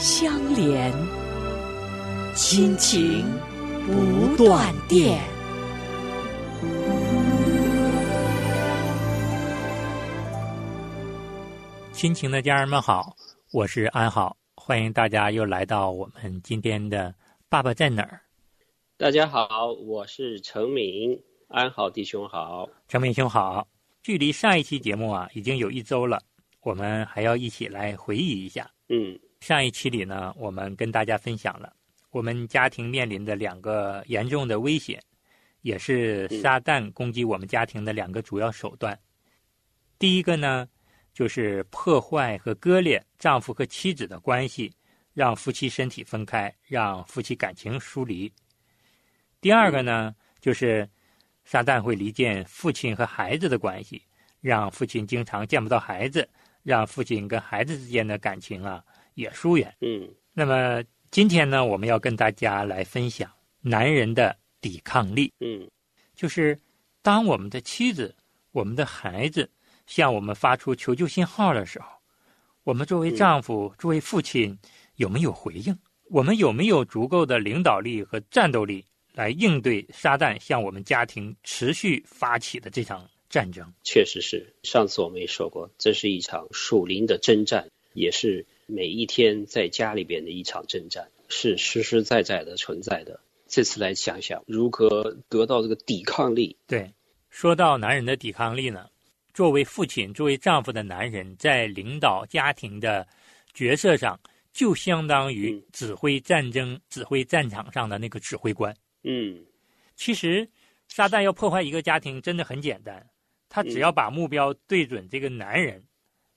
相连，亲情不断电。亲情的家人们好，我是安好，欢迎大家又来到我们今天的《爸爸在哪儿》。大家好，我是程敏，安好弟兄好，程敏兄好。距离上一期节目啊，已经有一周了，我们还要一起来回忆一下。嗯，上一期里呢，我们跟大家分享了我们家庭面临的两个严重的危险，也是撒旦攻击我们家庭的两个主要手段。第一个呢。就是破坏和割裂丈夫和妻子的关系，让夫妻身体分开，让夫妻感情疏离。第二个呢，就是撒旦会离间父亲和孩子的关系，让父亲经常见不到孩子，让父亲跟孩子之间的感情啊也疏远。嗯，那么今天呢，我们要跟大家来分享男人的抵抗力。嗯，就是当我们的妻子、我们的孩子。向我们发出求救信号的时候，我们作为丈夫、作为父亲，有没有回应？我们有没有足够的领导力和战斗力来应对撒旦向我们家庭持续发起的这场战争？确实是，上次我们也说过，这是一场属灵的征战，也是每一天在家里边的一场征战，是实实在在的存在的。这次来想想如何得到这个抵抗力。对，说到男人的抵抗力呢？作为父亲、作为丈夫的男人，在领导家庭的角色上，就相当于指挥战争、指挥战场上的那个指挥官。嗯，其实，撒旦要破坏一个家庭真的很简单，他只要把目标对准这个男人，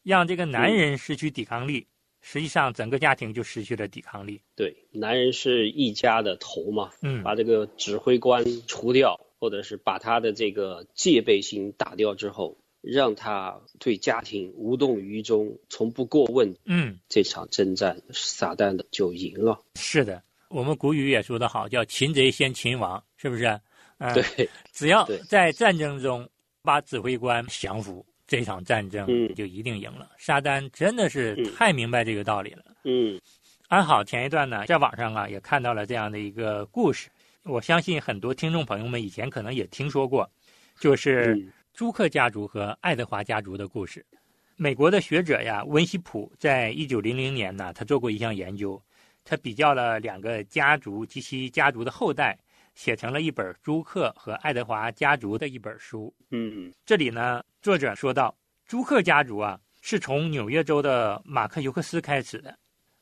让这个男人失去抵抗力，实际上整个家庭就失去了抵抗力。对，男人是一家的头嘛，嗯，把这个指挥官除掉，或者是把他的这个戒备心打掉之后。让他对家庭无动于衷，从不过问。嗯，这场征战，撒旦的就赢了。是的，我们古语也说得好，叫“擒贼先擒王”，是不是？嗯，对。只要在战争中把指挥官降服，这场战争就一定赢了。沙丹真的是太明白这个道理了。嗯。安好，前一段呢，在网上啊也看到了这样的一个故事，我相信很多听众朋友们以前可能也听说过，就是。朱克家族和爱德华家族的故事，美国的学者呀温西普在一九零零年呢，他做过一项研究，他比较了两个家族及其家族的后代，写成了一本朱克和爱德华家族的一本书。嗯，这里呢，作者说到，朱克家族啊是从纽约州的马克尤克斯开始的。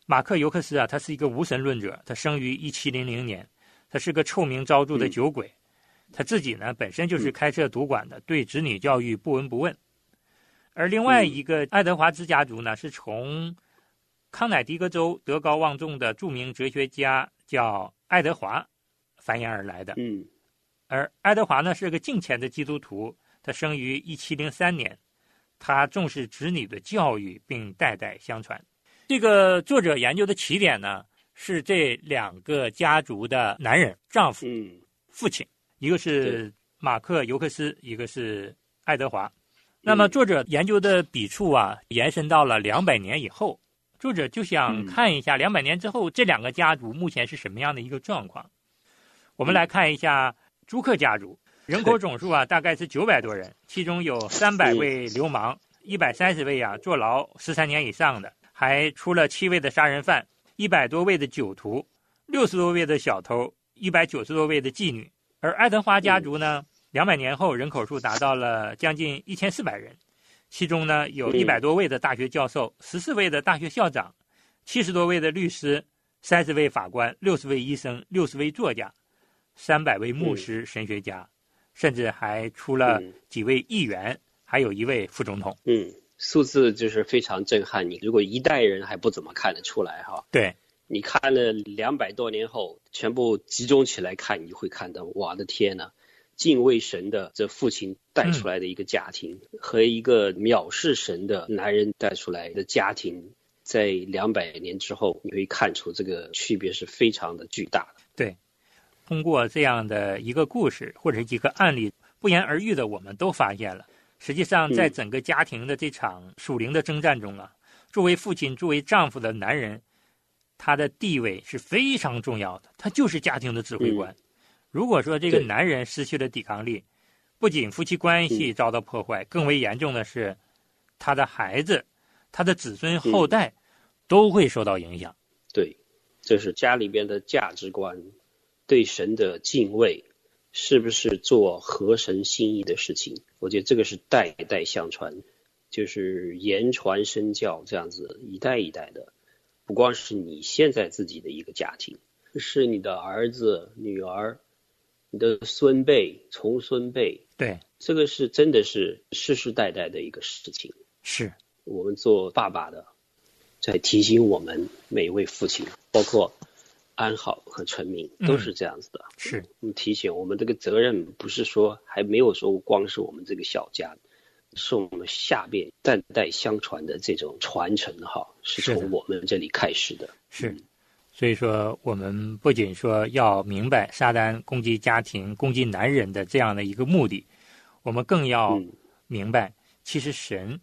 马克尤克斯啊，他是一个无神论者，他生于一七零零年，他是个臭名昭著的酒鬼。他自己呢，本身就是开设赌馆的，对子女教育不闻不问。而另外一个爱德华兹家族呢，是从康乃狄格州德高望重的著名哲学家叫爱德华繁衍而来的。嗯，而爱德华呢是个敬虔的基督徒，他生于一七零三年，他重视子女的教育，并代代相传。这个作者研究的起点呢，是这两个家族的男人丈夫，父亲。一个是马克·尤克斯，一个是爱德华。那么作者研究的笔触啊，延伸到了两百年以后。作者就想看一下两百年之后这两个家族目前是什么样的一个状况。我们来看一下朱克家族，人口总数啊大概是九百多人，其中有三百位流氓，一百三十位啊坐牢十三年以上的，还出了七位的杀人犯，一百多位的酒徒，六十多位的小偷，一百九十多位的妓女。而爱德华家族呢，两百年后人口数达到了将近一千四百人，其中呢有一百多位的大学教授，十四位的大学校长，七十多位的律师，三十位法官，六十位医生，六十位作家，三百位牧师、神学家，甚至还出了几位议员，还有一位副总统。嗯，数字就是非常震撼。你如果一代人还不怎么看得出来哈？对。你看了两百多年后，全部集中起来看，你会看到，我的天呐！敬畏神的这父亲带出来的一个家庭，和一个藐视神的男人带出来的家庭，在两百年之后，你会看出这个区别是非常的巨大的。对，通过这样的一个故事或者一个案例，不言而喻的，我们都发现了，实际上在整个家庭的这场属灵的征战中啊，作为父亲、作为丈夫的男人，他的地位是非常重要的，他就是家庭的指挥官。如果说这个男人失去了抵抗力，不仅夫妻关系遭到破坏，更为严重的是，他的孩子、他的子孙后代都会受到影响。对，这是家里边的价值观，对神的敬畏，是不是做合神心意的事情？我觉得这个是代代相传，就是言传身教这样子，一代一代的。不光是你现在自己的一个家庭，是你的儿子、女儿。你的孙辈、重孙辈，对，这个是真的是世世代代的一个事情。是我们做爸爸的，在提醒我们每一位父亲，包括安好和成名，都是这样子的。是，我们提醒我们这个责任，不是说还没有说光是我们这个小家，是我们下边代代相传的这种传承哈，是从我们这里开始的。是。所以说，我们不仅说要明白撒旦攻击家庭、攻击男人的这样的一个目的，我们更要明白，其实神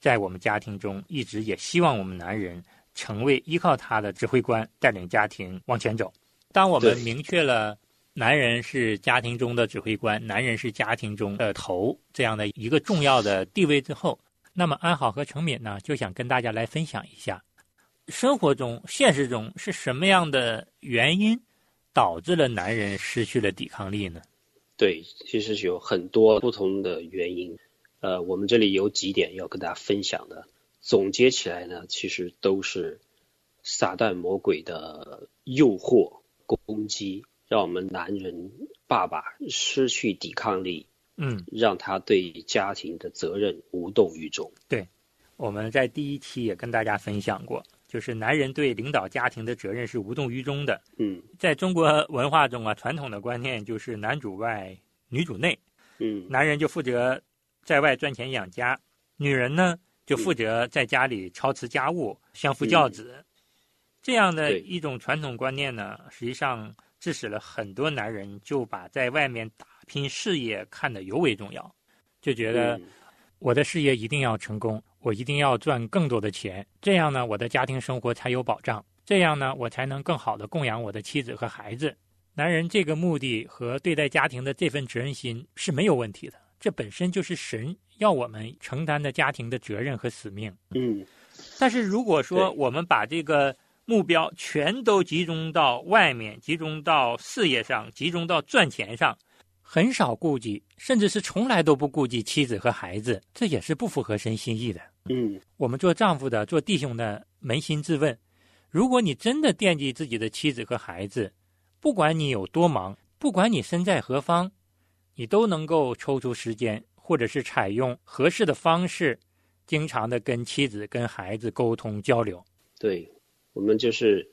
在我们家庭中一直也希望我们男人成为依靠他的指挥官，带领家庭往前走。当我们明确了男人是家庭中的指挥官，男人是家庭中的头这样的一个重要的地位之后，那么安好和成敏呢，就想跟大家来分享一下。生活中、现实中是什么样的原因导致了男人失去了抵抗力呢？对，其实是有很多不同的原因。呃，我们这里有几点要跟大家分享的。总结起来呢，其实都是撒旦魔鬼的诱惑、攻击，让我们男人爸爸失去抵抗力。嗯，让他对家庭的责任无动于衷。对，我们在第一期也跟大家分享过。就是男人对领导家庭的责任是无动于衷的。嗯，在中国文化中啊，传统的观念就是男主外，女主内。嗯，男人就负责在外赚钱养家，女人呢就负责在家里操持家务，相夫教子。这样的一种传统观念呢，实际上致使了很多男人就把在外面打拼事业看得尤为重要，就觉得我的事业一定要成功。我一定要赚更多的钱，这样呢，我的家庭生活才有保障。这样呢，我才能更好的供养我的妻子和孩子。男人这个目的和对待家庭的这份责任心是没有问题的，这本身就是神要我们承担的家庭的责任和使命。嗯，但是如果说我们把这个目标全都集中到外面，集中到事业上，集中到赚钱上。很少顾及，甚至是从来都不顾及妻子和孩子，这也是不符合神心意的。嗯，我们做丈夫的、做弟兄的，扪心自问：如果你真的惦记自己的妻子和孩子，不管你有多忙，不管你身在何方，你都能够抽出时间，或者是采用合适的方式，经常的跟妻子、跟孩子沟通交流。对，我们就是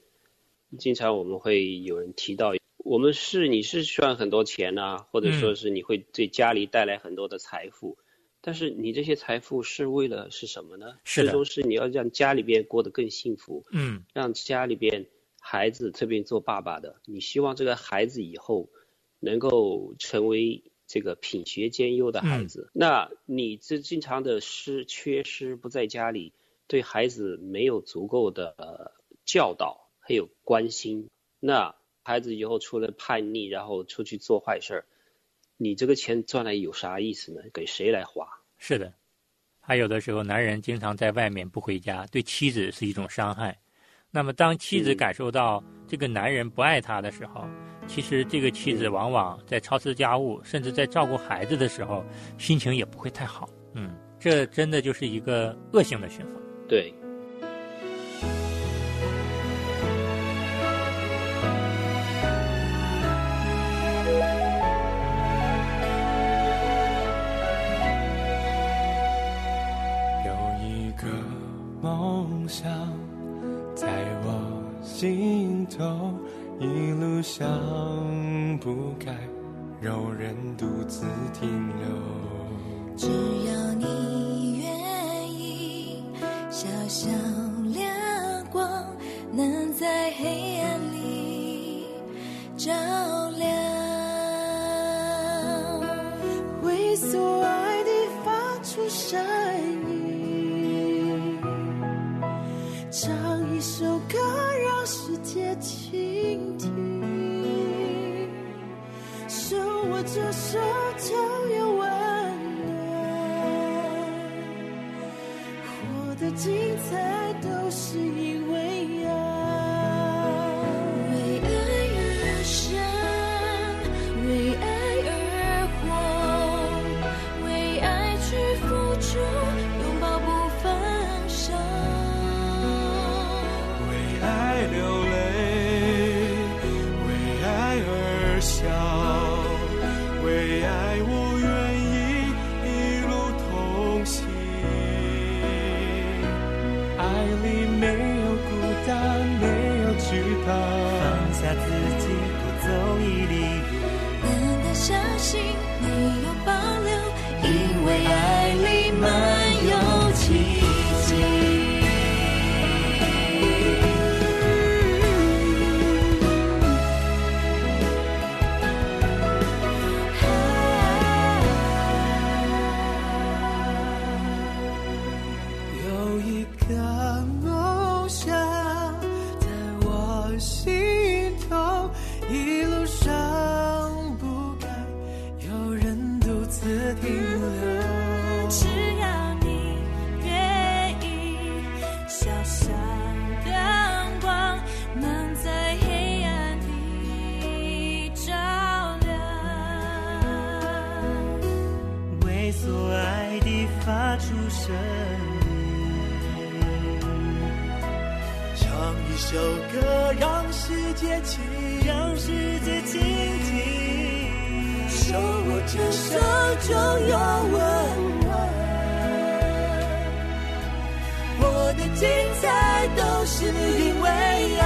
经常我们会有人提到。我们是你是赚很多钱呐，或者说是你会对家里带来很多的财富，但是你这些财富是为了是什么呢？最终是你要让家里边过得更幸福，嗯，让家里边孩子，特别做爸爸的，你希望这个孩子以后能够成为这个品学兼优的孩子，那你这经常的失缺失不在家里，对孩子没有足够的教导还有关心，那。孩子以后出了叛逆，然后出去做坏事儿，你这个钱赚来有啥意思呢？给谁来花？是的，还有的时候，男人经常在外面不回家，对妻子是一种伤害。那么，当妻子感受到这个男人不爱她的时候，其实这个妻子往往在操持家务，甚至在照顾孩子的时候，心情也不会太好。嗯，这真的就是一个恶性的循环。对。梦想在我心头，一路上不该有人独自停留。只要你愿意，小小亮光能在黑手就有温暖，活得精彩。人独自停留。只要你愿意，小小阳光能在黑暗里照亮。为所爱的发出声音，唱一首歌让世界倾，让世界听。牵手就有温暖，我的精彩都是因为爱。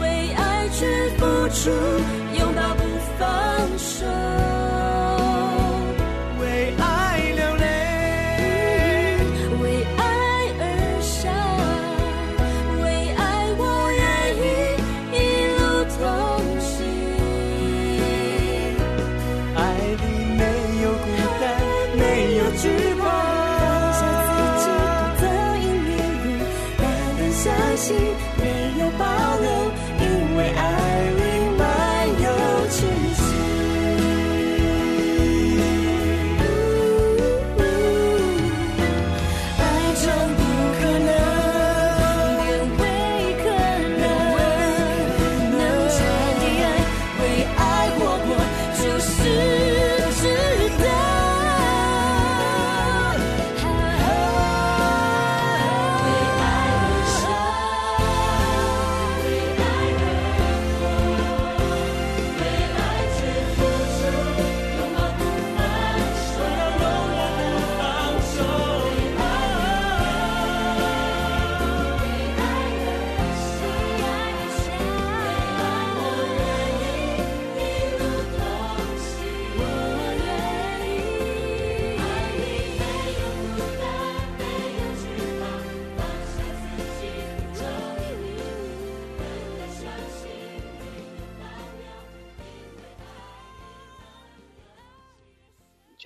为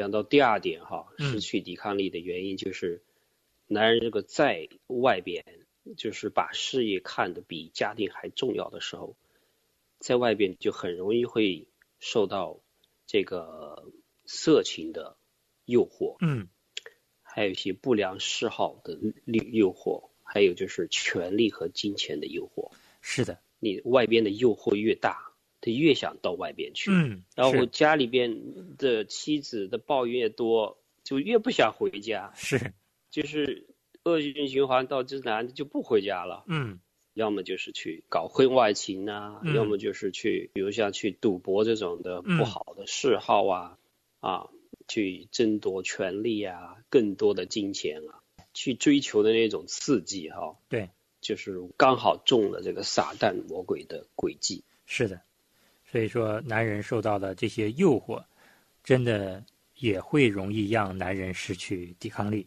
讲到第二点哈，嗯。失去抵抗力的原因就是，男人这个在外边，就是把事业看得比家庭还重要的时候，在外边就很容易会受到这个色情的诱惑，嗯。还有一些不良嗜好的诱诱惑，还有就是权力和金钱的诱惑。是的，你外边的诱惑越大，他越想到外边去。嗯，然后家里边的妻子的抱怨越多，就越不想回家，是，就是恶性循环，到这男的就不回家了，嗯。要么就是去搞婚外情啊，嗯。要么就是去，比如像去赌博这种的嗯不好的嗜好啊，啊，去争夺权力啊，更多的金钱啊，去追求的那种刺激哈、对，就是刚好中了这个撒旦魔鬼的诡计。是的，所以说男人受到的这些诱惑，真的也会容易让男人失去抵抗力。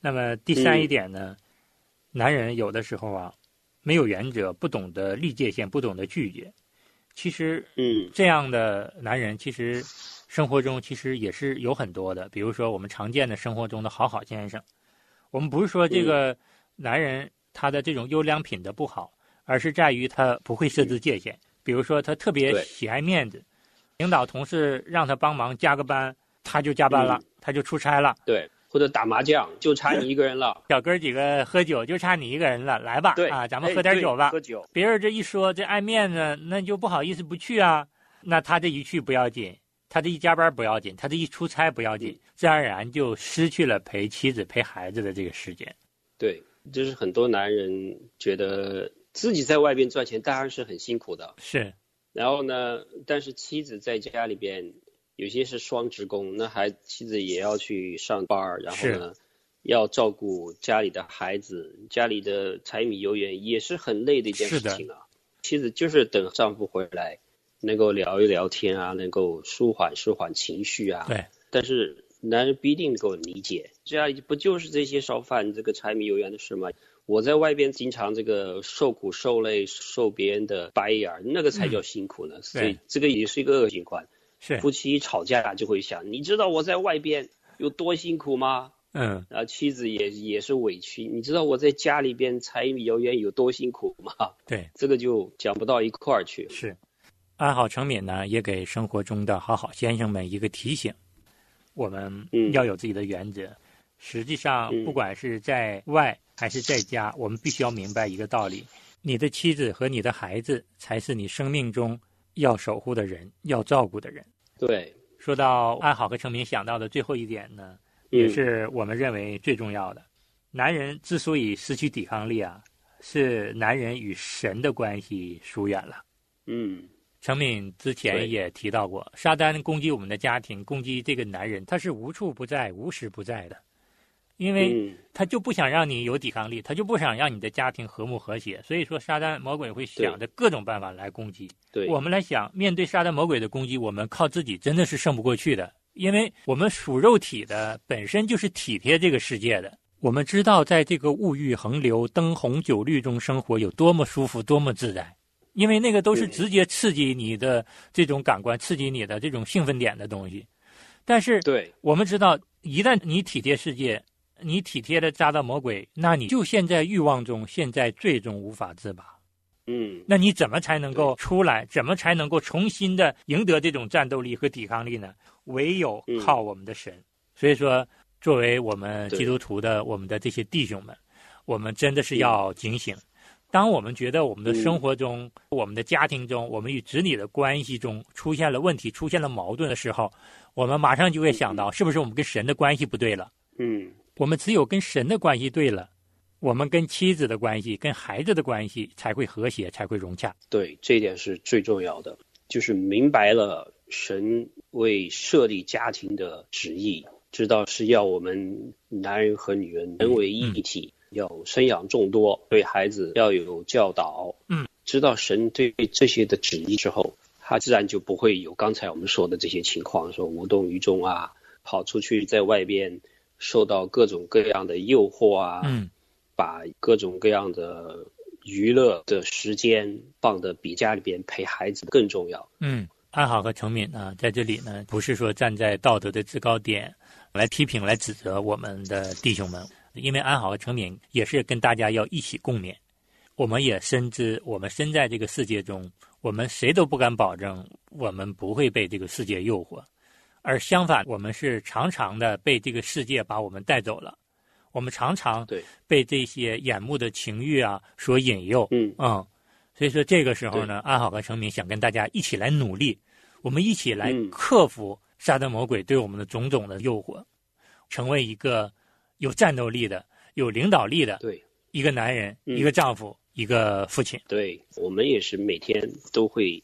那么第三嗯一点呢，男人有的时候啊，没有原则，不懂得立界限，不懂得拒绝。其实嗯这样的男人，其实生活中其实也是有很多的。比如说我们常见的生活中的好好先生，我们不是说这个男人他的这种优良品德不好，而是在于他不会设置界限。比如说他特别喜爱面子，领导同事让他帮忙加个班，他就加班了，嗯他就出差了。对，或者打麻将就差你一个人了，小哥几个喝酒就差你一个人了，来吧，对啊，咱们哎喝点酒吧。喝酒，别人这一说这爱面子，那就不好意思不去啊。那他这一去不要紧，他这一加班不要紧，他这一出差不要紧，嗯自然而然就失去了陪妻子陪孩子的这个时间。对，就是很多男人觉得自己在外边赚钱当然是很辛苦的，是，然后呢，但是妻子在家里边有些是双职工，那还妻子也要去上班儿，然后呢要照顾家里的孩子，家里的柴米油盐也是很累的一件事情啊。妻子就是等丈夫回来，能够聊一聊天啊，能够舒缓舒缓情绪啊。对，但是男人不一定能够理解，这样不就是这些烧饭、这个柴米油盐的事吗？我在外边经常这个受苦受累，受别人的白眼儿，那个才叫辛苦呢。所以这个也是一个恶循环。是，夫妻一吵架就会想，你知道我在外边有多辛苦吗？嗯，然后妻子也也是委屈，你知道我在家里边柴米油盐有多辛苦吗？对，这个就讲不到一块儿去。是。安好成敏呢，也给生活中的好好先生们一个提醒：我们嗯要有自己的原则。实际上，嗯不管是在外还是在家，我们必须要明白一个道理：你的妻子和你的孩子才是你生命中要守护的人，要照顾的人。对，说到安好和成敏想到的最后一点呢，嗯也是我们认为最重要的。男人之所以失去抵抗力啊，是男人与神的关系疏远了。嗯程敏之前也提到过，撒旦攻击我们的家庭，攻击这个男人，他是无处不在、无时不在的，因为嗯。他就不想让你有抵抗力，他就不想让你的家庭和睦和谐，所以说撒旦魔鬼会想着各种办法来攻击。对，我们来想，面对撒旦魔鬼的攻击，我们靠自己真的是胜不过去的，因为我们属肉体的本身就是体贴这个世界的。我们知道，在这个物欲横流、灯红酒绿中生活有多么舒服、多么自在，因为那个都是直接刺激你的这种感官、刺激你的这种兴奋点的东西。但是，对。我们知道，一旦你体贴世界，你体贴的扎到魔鬼，那你就陷在欲望中，陷在最终无法自拔。嗯那你怎么才能够出来？怎么才能够重新的赢得这种战斗力和抵抗力呢？唯有靠我们的神。所以说，作为我们基督徒的我们的这些弟兄们，我们真的是要警醒。当我们觉得我们的生活中、我们的家庭中、我们与子女的关系中出现了问题、出现了矛盾的时候，我们马上就会想到，是不是我们跟神的关系不对了？嗯我们只有跟神的关系对了，我们跟妻子的关系、跟孩子的关系才会和谐，才会融洽。对，这一点是最重要的，就是明白了神为设立家庭的旨意，知道是要我们男人和女人人为一体，要生养众多，对孩子要有教导。嗯，知道神对这些的旨意之后，他自然就不会有刚才我们说的这些情况，说无动于衷啊，跑出去在外边受到各种各样的诱惑啊，嗯，把各种各样的娱乐的时间放的比家里边陪孩子更重要。嗯，安好和程敏呢，在这里呢，不是说站在道德的制高点来批评、来指责我们的弟兄们，因为安好和程敏也是跟大家要一起共勉。我们也深知，我们身在这个世界中，我们谁都不敢保证我们不会被这个世界诱惑，而相反，我们是常常的被这个世界把我们带走了。我们常常对被这些眼目的情欲啊所引诱，嗯嗯，所以说这个时候呢，安好和成明想跟大家一起来努力，我们一起来嗯克服撒旦魔鬼对我们的种种的诱惑，成为一个有战斗力的、有领导力的对一个男人、嗯一个丈夫、一个父亲。对，我们也是每天都会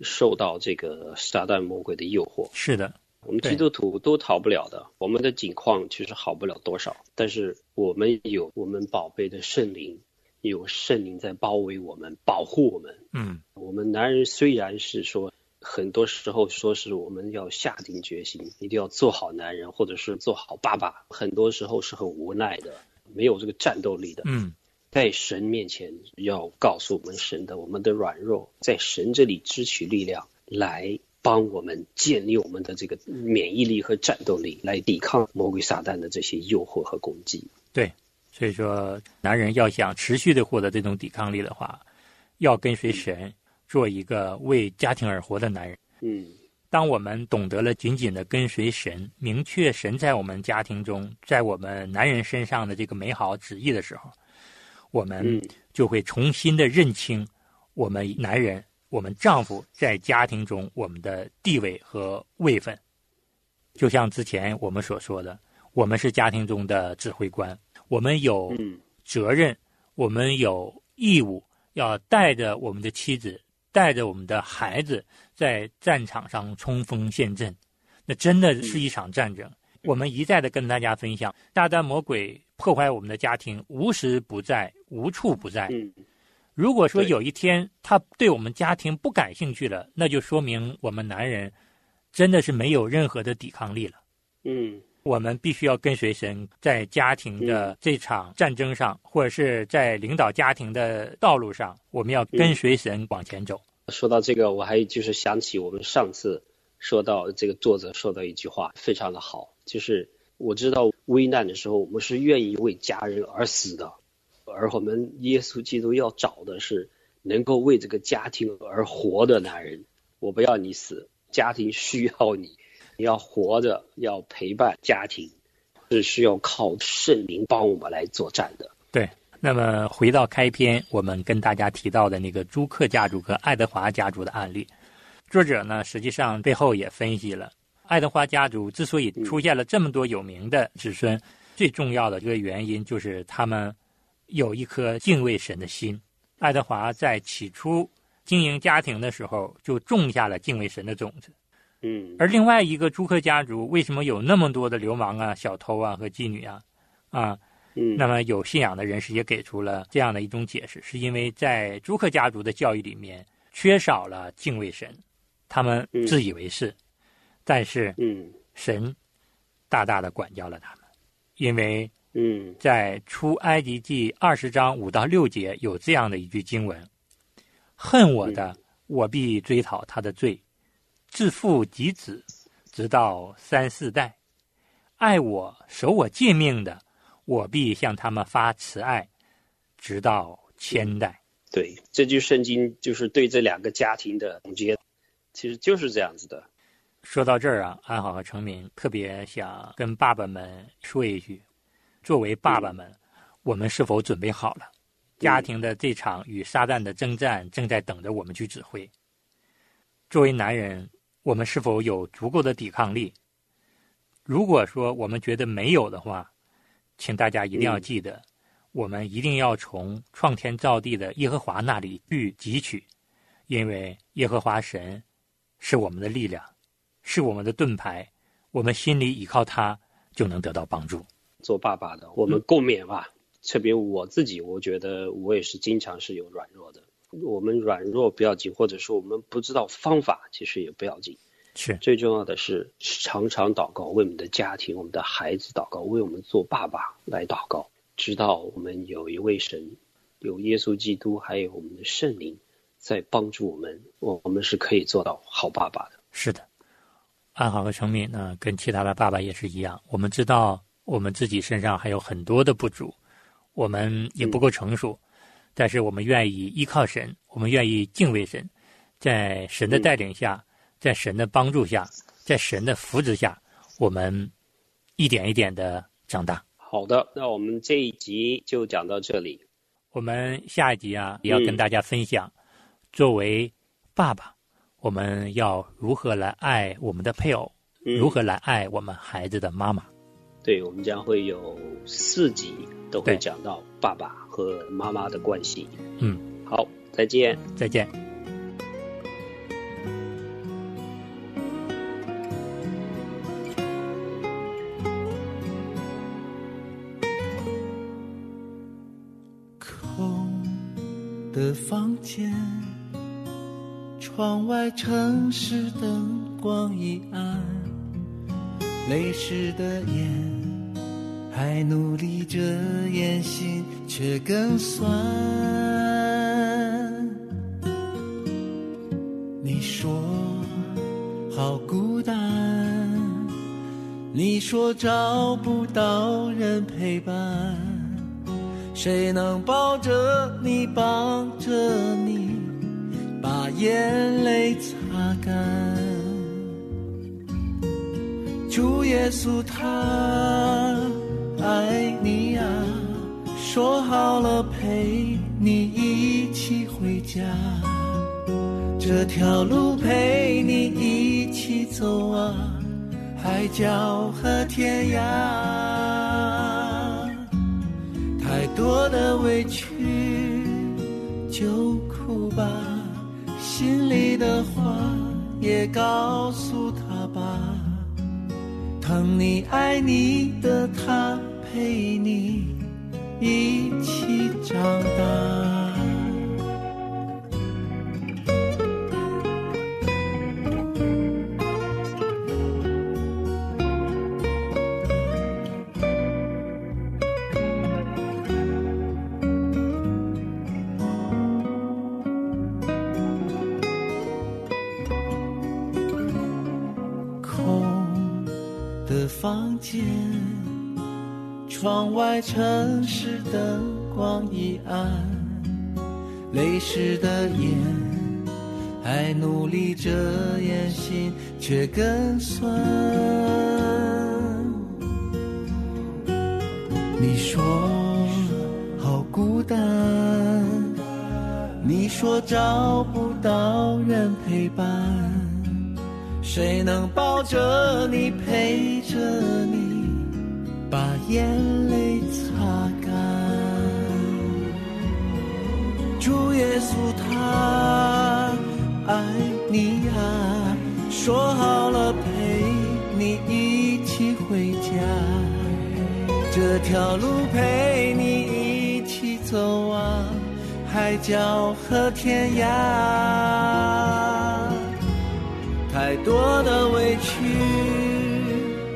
受到这个撒旦魔鬼的诱惑。是的，我们基督徒都逃不了的，我们的境况其实好不了多少，但是我们有我们宝贝的圣灵，有圣灵在包围我们，保护我们。嗯我们男人虽然是说，很多时候说是我们要下定决心，一定要做好男人，或者是做好爸爸，很多时候是很无奈的，没有这个战斗力的。嗯在神面前要告诉我们神的我们的软弱，在神这里支取力量，来帮我们建立我们的这个免疫力和战斗力，来抵抗魔鬼撒旦的这些诱惑和攻击。对，所以说男人要想持续的获得这种抵抗力的话，要跟随神，做一个为家庭而活的男人。嗯当我们懂得了紧紧的跟随神，明确神在我们家庭中，在我们男人身上的这个美好旨意的时候，我们嗯就会重新的认清我们男人、我们丈夫在家庭中我们的地位和位分。就像之前我们所说的，我们是家庭中的指挥官，我们有嗯责任，我们有义务要带着我们的妻子，带着我们的孩子，在战场上冲锋陷阵。那真的是一场战争。我们一再的跟大家分享，大旦魔鬼破坏我们的家庭，无时不在，无处不在。嗯如果说有一天他对我们家庭不感兴趣了，那就说明我们男人真的是没有任何的抵抗力了。嗯我们必须要跟随神，在家庭的这场战争上，或者是在领导家庭的道路上，我们要跟随神往前走。说到这个，我还就是想起我们上次说到这个作者说的一句话，非常的好，就是我知道危难的时候，我们是愿意为家人而死的，而我们耶稣基督要找的是能够为这个家庭而活的男人。我不要你死，家庭需要你，你要活着，要陪伴家庭，是需要靠圣灵帮我们来作战的。对，那么回到开篇，我们跟大家提到的那个朱克家族和爱德华家族的案例，作者呢实际上背后也分析了爱德华家族之所以出现了这么多有名的子孙，最重要的这个原因就是他们有一颗敬畏神的心。爱德华在起初经营家庭的时候就种下了敬畏神的种子。嗯而另外一个朱克家族为什么有那么多的流氓啊、小偷啊和妓女啊？啊，嗯那么有信仰的人士也给出了这样的一种解释，是因为在朱克家族的教育里面缺少了敬畏神，他们嗯自以为是，但是嗯神大大的管教了他们，因为嗯在出埃及记二十章五到六节有这样的一句经文：“恨我的，我必追讨他的罪，自父及子，直到三四代；爱我、守我诫命的，我必向他们发慈爱，直到千代。对，这句圣经就是对这两个家庭的总结，其实就是这样子的。说到这儿啊，安好和成敏特别想跟爸爸们说一句：作为爸爸们，我们是否准备好了？家庭的这场与撒旦的征战正在等着我们去指挥。作为男人，我们是否有足够的抵抗力？如果说我们觉得没有的话，请大家一定要记得，我们一定要从创天造地的耶和华那里去汲取，因为耶和华神是我们的力量，是我们的盾牌，我们心里依靠他，就能得到帮助。做爸爸的，我们共勉吧。特别我自己，我觉得我也是经常是有软弱的。我们软弱不要紧，或者说我们不知道方法，其实也不要紧。是最重要的是常常祷告，为我们的家庭、我们的孩子祷告，为我们做爸爸来祷告，知道我们有一位神，有耶稣基督，还有我们的圣灵在帮助我们，我我们是可以做到好爸爸的。是的，安好和成敏呢，跟其他的爸爸也是一样。我们知道我们自己身上还有很多的不足，我们也不够成熟，但是我们愿意依靠神，我们愿意敬畏神，在神的带领下，在神的帮助下，在神的扶持下，我们一点一点的长大。好的，那我们这一集就讲到这里。我们下一集啊，也要跟大家分享，作为爸爸，我们要如何来爱我们的配偶，嗯如何来爱我们孩子的妈妈。对我们将会有四集都会讲到爸爸和妈妈的关系。嗯。好再见。再见。空的房间窗外城市灯光一暗泪湿的眼还努力着眼心却更酸。你说好孤单，你说找不到人陪伴。谁能抱着你，帮着你，把眼泪擦干？主耶稣他爱你啊，说好了陪你一起回家，这条路陪你一起走啊，海角和天涯。太多的委屈就哭吧，心里的话也告诉他吧。疼你爱你的他陪你一起长大。空的房间，窗外城市灯光已暗，泪湿的眼，还努力着眼心却更酸。你说好孤单，你说找不到人陪伴。谁能抱着你，陪着你，眼泪擦干？主耶稣他爱你啊，说好了陪你一起回家，这条路陪你一起走啊，海角和天涯。太多的委屈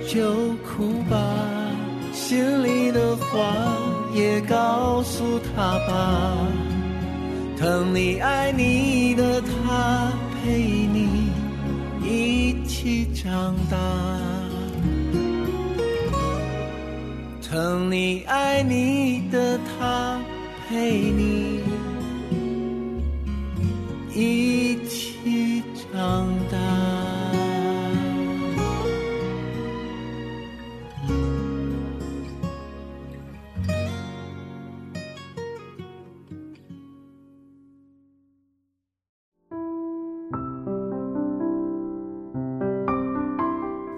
就哭吧，心里的话也告诉他吧。疼你爱你的他陪你一起长大，疼你爱你的他陪你一